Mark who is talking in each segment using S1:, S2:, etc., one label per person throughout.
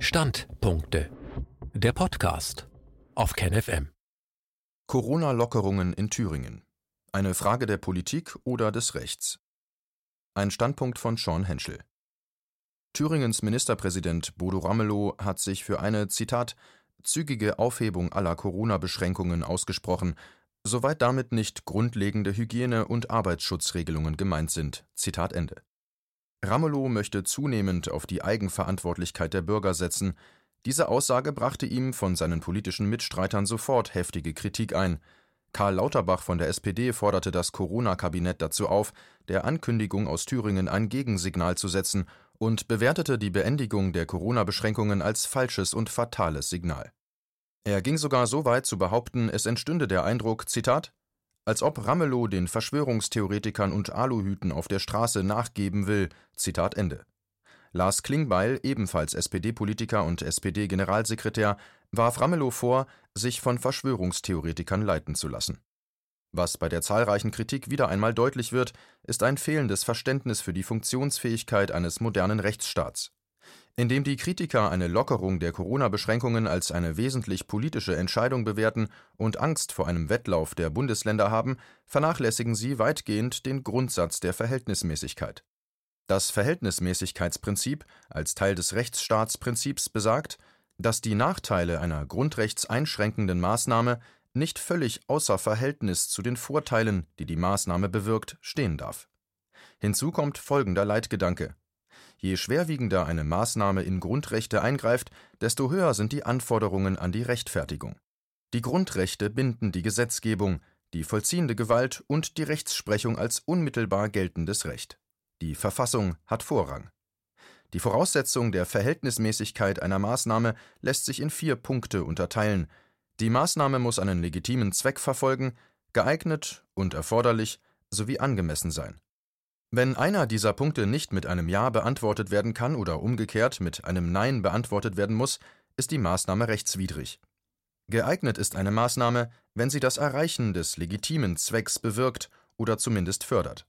S1: Standpunkte. Der Podcast auf KenFM.
S2: Corona-Lockerungen in Thüringen. Eine Frage der Politik oder des Rechts. Ein Standpunkt von Sean Henschel. Thüringens Ministerpräsident Bodo Ramelow hat sich für eine, Zitat, zügige Aufhebung aller Corona-Beschränkungen ausgesprochen, soweit damit nicht grundlegende Hygiene- und Arbeitsschutzregelungen gemeint sind. Zitat Ende. Ramelow möchte zunehmend auf die Eigenverantwortlichkeit der Bürger setzen. Diese Aussage brachte ihm von seinen politischen Mitstreitern sofort heftige Kritik ein. Karl Lauterbach von der SPD forderte das Corona-Kabinett dazu auf, der Ankündigung aus Thüringen ein Gegensignal zu setzen und bewertete die Beendigung der Corona-Beschränkungen als falsches und fatales Signal. Er ging sogar so weit zu behaupten, es entstünde der Eindruck, Zitat, als ob Ramelow den Verschwörungstheoretikern und Aluhüten auf der Straße nachgeben will. Zitat Ende. Lars Klingbeil, ebenfalls SPD-Politiker und SPD-Generalsekretär, warf Ramelow vor, sich von Verschwörungstheoretikern leiten zu lassen. Was bei der zahlreichen Kritik wieder einmal deutlich wird, ist ein fehlendes Verständnis für die Funktionsfähigkeit eines modernen Rechtsstaats. Indem die Kritiker eine Lockerung der Corona-Beschränkungen als eine wesentlich politische Entscheidung bewerten und Angst vor einem Wettlauf der Bundesländer haben, vernachlässigen sie weitgehend den Grundsatz der Verhältnismäßigkeit. Das Verhältnismäßigkeitsprinzip als Teil des Rechtsstaatsprinzips besagt, dass die Nachteile einer grundrechtseinschränkenden Maßnahme nicht völlig außer Verhältnis zu den Vorteilen, die die Maßnahme bewirkt, stehen darf. Hinzu kommt folgender Leitgedanke Je schwerwiegender eine Maßnahme in Grundrechte eingreift, desto höher sind die Anforderungen an die Rechtfertigung. Die Grundrechte binden die Gesetzgebung, die vollziehende Gewalt und die Rechtsprechung als unmittelbar geltendes Recht. Die Verfassung hat Vorrang. Die Voraussetzung der Verhältnismäßigkeit einer Maßnahme lässt sich in vier Punkte unterteilen. Die Maßnahme muss einen legitimen Zweck verfolgen, geeignet und erforderlich sowie angemessen sein. Wenn einer dieser Punkte nicht mit einem Ja beantwortet werden kann oder umgekehrt mit einem Nein beantwortet werden muss, ist die Maßnahme rechtswidrig. Geeignet ist eine Maßnahme, wenn sie das Erreichen des legitimen Zwecks bewirkt oder zumindest fördert.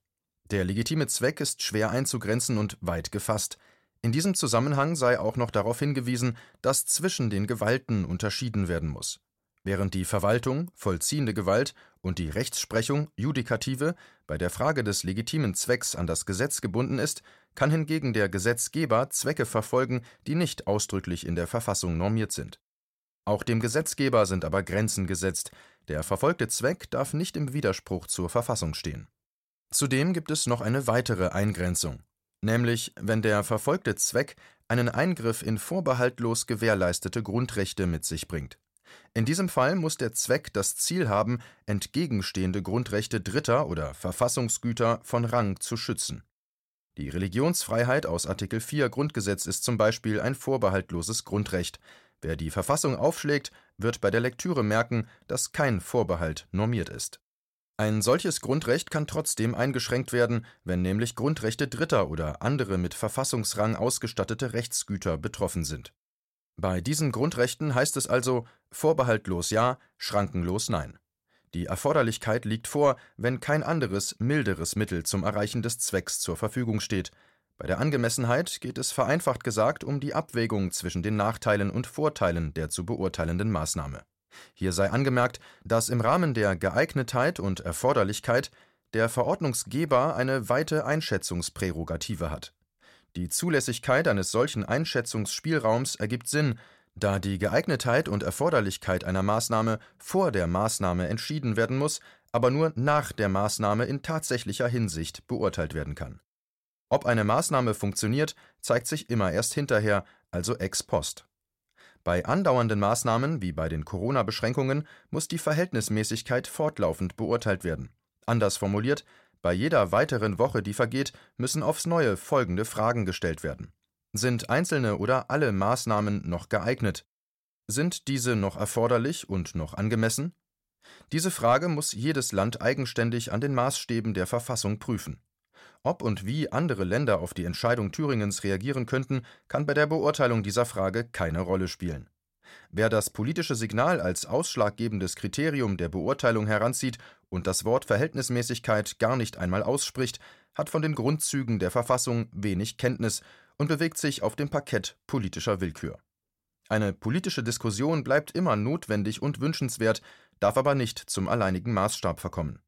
S2: Der legitime Zweck ist schwer einzugrenzen und weit gefasst. In diesem Zusammenhang sei auch noch darauf hingewiesen, dass zwischen den Gewalten unterschieden werden muss. Während die Verwaltung, vollziehende Gewalt und die Rechtsprechung, Judikative, bei der Frage des legitimen Zwecks an das Gesetz gebunden ist, kann hingegen der Gesetzgeber Zwecke verfolgen, die nicht ausdrücklich in der Verfassung normiert sind. Auch dem Gesetzgeber sind aber Grenzen gesetzt, der verfolgte Zweck darf nicht im Widerspruch zur Verfassung stehen. Zudem gibt es noch eine weitere Eingrenzung, nämlich wenn der verfolgte Zweck einen Eingriff in vorbehaltlos gewährleistete Grundrechte mit sich bringt. In diesem Fall muss der Zweck das Ziel haben, entgegenstehende Grundrechte Dritter oder Verfassungsgüter von Rang zu schützen. Die Religionsfreiheit aus Artikel 4 Grundgesetz ist zum Beispiel ein vorbehaltloses Grundrecht. Wer die Verfassung aufschlägt, wird bei der Lektüre merken, dass kein Vorbehalt normiert ist. Ein solches Grundrecht kann trotzdem eingeschränkt werden, wenn nämlich Grundrechte Dritter oder andere mit Verfassungsrang ausgestattete Rechtsgüter betroffen sind. Bei diesen Grundrechten heißt es also vorbehaltlos ja, schrankenlos nein. Die Erforderlichkeit liegt vor, wenn kein anderes, milderes Mittel zum Erreichen des Zwecks zur Verfügung steht. Bei der Angemessenheit geht es vereinfacht gesagt um die Abwägung zwischen den Nachteilen und Vorteilen der zu beurteilenden Maßnahme. Hier sei angemerkt, dass im Rahmen der Geeignetheit und Erforderlichkeit der Verordnungsgeber eine weite Einschätzungsprärogative hat. Die Zulässigkeit eines solchen Einschätzungsspielraums ergibt Sinn, da die Geeignetheit und Erforderlichkeit einer Maßnahme vor der Maßnahme entschieden werden muss, aber nur nach der Maßnahme in tatsächlicher Hinsicht beurteilt werden kann. Ob eine Maßnahme funktioniert, zeigt sich immer erst hinterher, also ex post. Bei andauernden Maßnahmen, wie bei den Corona-Beschränkungen, muss die Verhältnismäßigkeit fortlaufend beurteilt werden. Anders formuliert, bei jeder weiteren Woche, die vergeht, müssen aufs neue folgende Fragen gestellt werden. Sind einzelne oder alle Maßnahmen noch geeignet? Sind diese noch erforderlich und noch angemessen? Diese Frage muss jedes Land eigenständig an den Maßstäben der Verfassung prüfen. Ob und wie andere Länder auf die Entscheidung Thüringens reagieren könnten, kann bei der Beurteilung dieser Frage keine Rolle spielen. Wer das politische Signal als ausschlaggebendes Kriterium der Beurteilung heranzieht und das Wort Verhältnismäßigkeit gar nicht einmal ausspricht, hat von den Grundzügen der Verfassung wenig Kenntnis und bewegt sich auf dem Parkett politischer Willkür. Eine politische Diskussion bleibt immer notwendig und wünschenswert, darf aber nicht zum alleinigen Maßstab verkommen.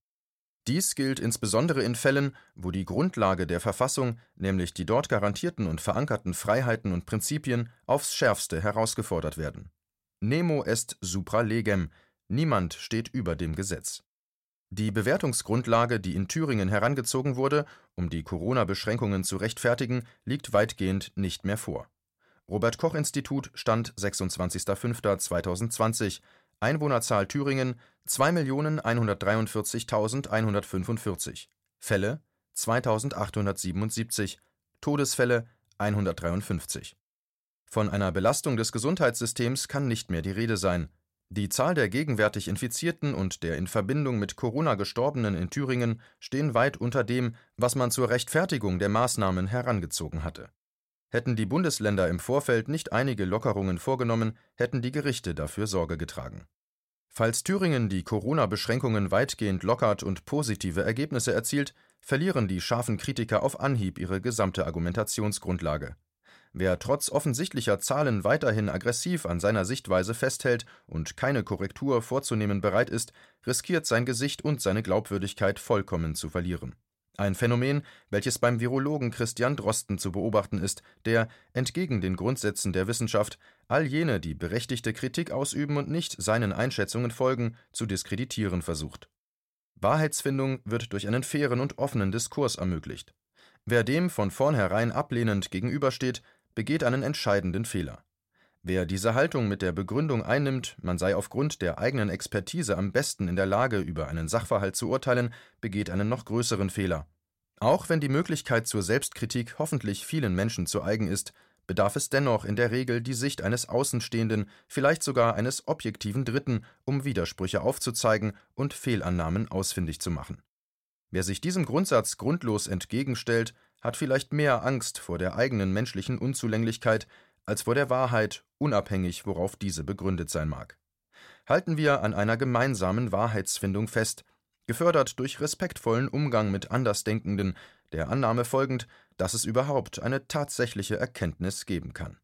S2: Dies gilt insbesondere in Fällen, wo die Grundlage der Verfassung, nämlich die dort garantierten und verankerten Freiheiten und Prinzipien, aufs schärfste herausgefordert werden. Nemo est supra legem, niemand steht über dem Gesetz. Die Bewertungsgrundlage, die in Thüringen herangezogen wurde, um die Corona-Beschränkungen zu rechtfertigen, liegt weitgehend nicht mehr vor. Robert Koch Institut Stand 26.05.2020 Einwohnerzahl Thüringen 2.143.145 Fälle 2.877 Todesfälle 153 Von einer Belastung des Gesundheitssystems kann nicht mehr die Rede sein die Zahl der gegenwärtig Infizierten und der in Verbindung mit Corona Gestorbenen in Thüringen stehen weit unter dem, was man zur Rechtfertigung der Maßnahmen herangezogen hatte. Hätten die Bundesländer im Vorfeld nicht einige Lockerungen vorgenommen, hätten die Gerichte dafür Sorge getragen. Falls Thüringen die Corona-Beschränkungen weitgehend lockert und positive Ergebnisse erzielt, verlieren die scharfen Kritiker auf Anhieb ihre gesamte Argumentationsgrundlage. Wer trotz offensichtlicher Zahlen weiterhin aggressiv an seiner Sichtweise festhält und keine Korrektur vorzunehmen bereit ist, riskiert sein Gesicht und seine Glaubwürdigkeit vollkommen zu verlieren. Ein Phänomen, welches beim Virologen Christian Drosten zu beobachten ist, der, entgegen den Grundsätzen der Wissenschaft, all jene, die berechtigte Kritik ausüben und nicht seinen Einschätzungen folgen, zu diskreditieren versucht. Wahrheitsfindung wird durch einen fairen und offenen Diskurs ermöglicht. Wer dem von vornherein ablehnend gegenübersteht, begeht einen entscheidenden Fehler. Wer diese Haltung mit der Begründung einnimmt, man sei aufgrund der eigenen Expertise am besten in der Lage, über einen Sachverhalt zu urteilen, begeht einen noch größeren Fehler. Auch wenn die Möglichkeit zur Selbstkritik hoffentlich vielen Menschen zu eigen ist, bedarf es dennoch in der Regel die Sicht eines Außenstehenden, vielleicht sogar eines objektiven Dritten, um Widersprüche aufzuzeigen und Fehlannahmen ausfindig zu machen. Wer sich diesem Grundsatz grundlos entgegenstellt, hat vielleicht mehr Angst vor der eigenen menschlichen Unzulänglichkeit als vor der Wahrheit, unabhängig worauf diese begründet sein mag. Halten wir an einer gemeinsamen Wahrheitsfindung fest, gefördert durch respektvollen Umgang mit Andersdenkenden, der Annahme folgend, dass es überhaupt eine tatsächliche Erkenntnis geben kann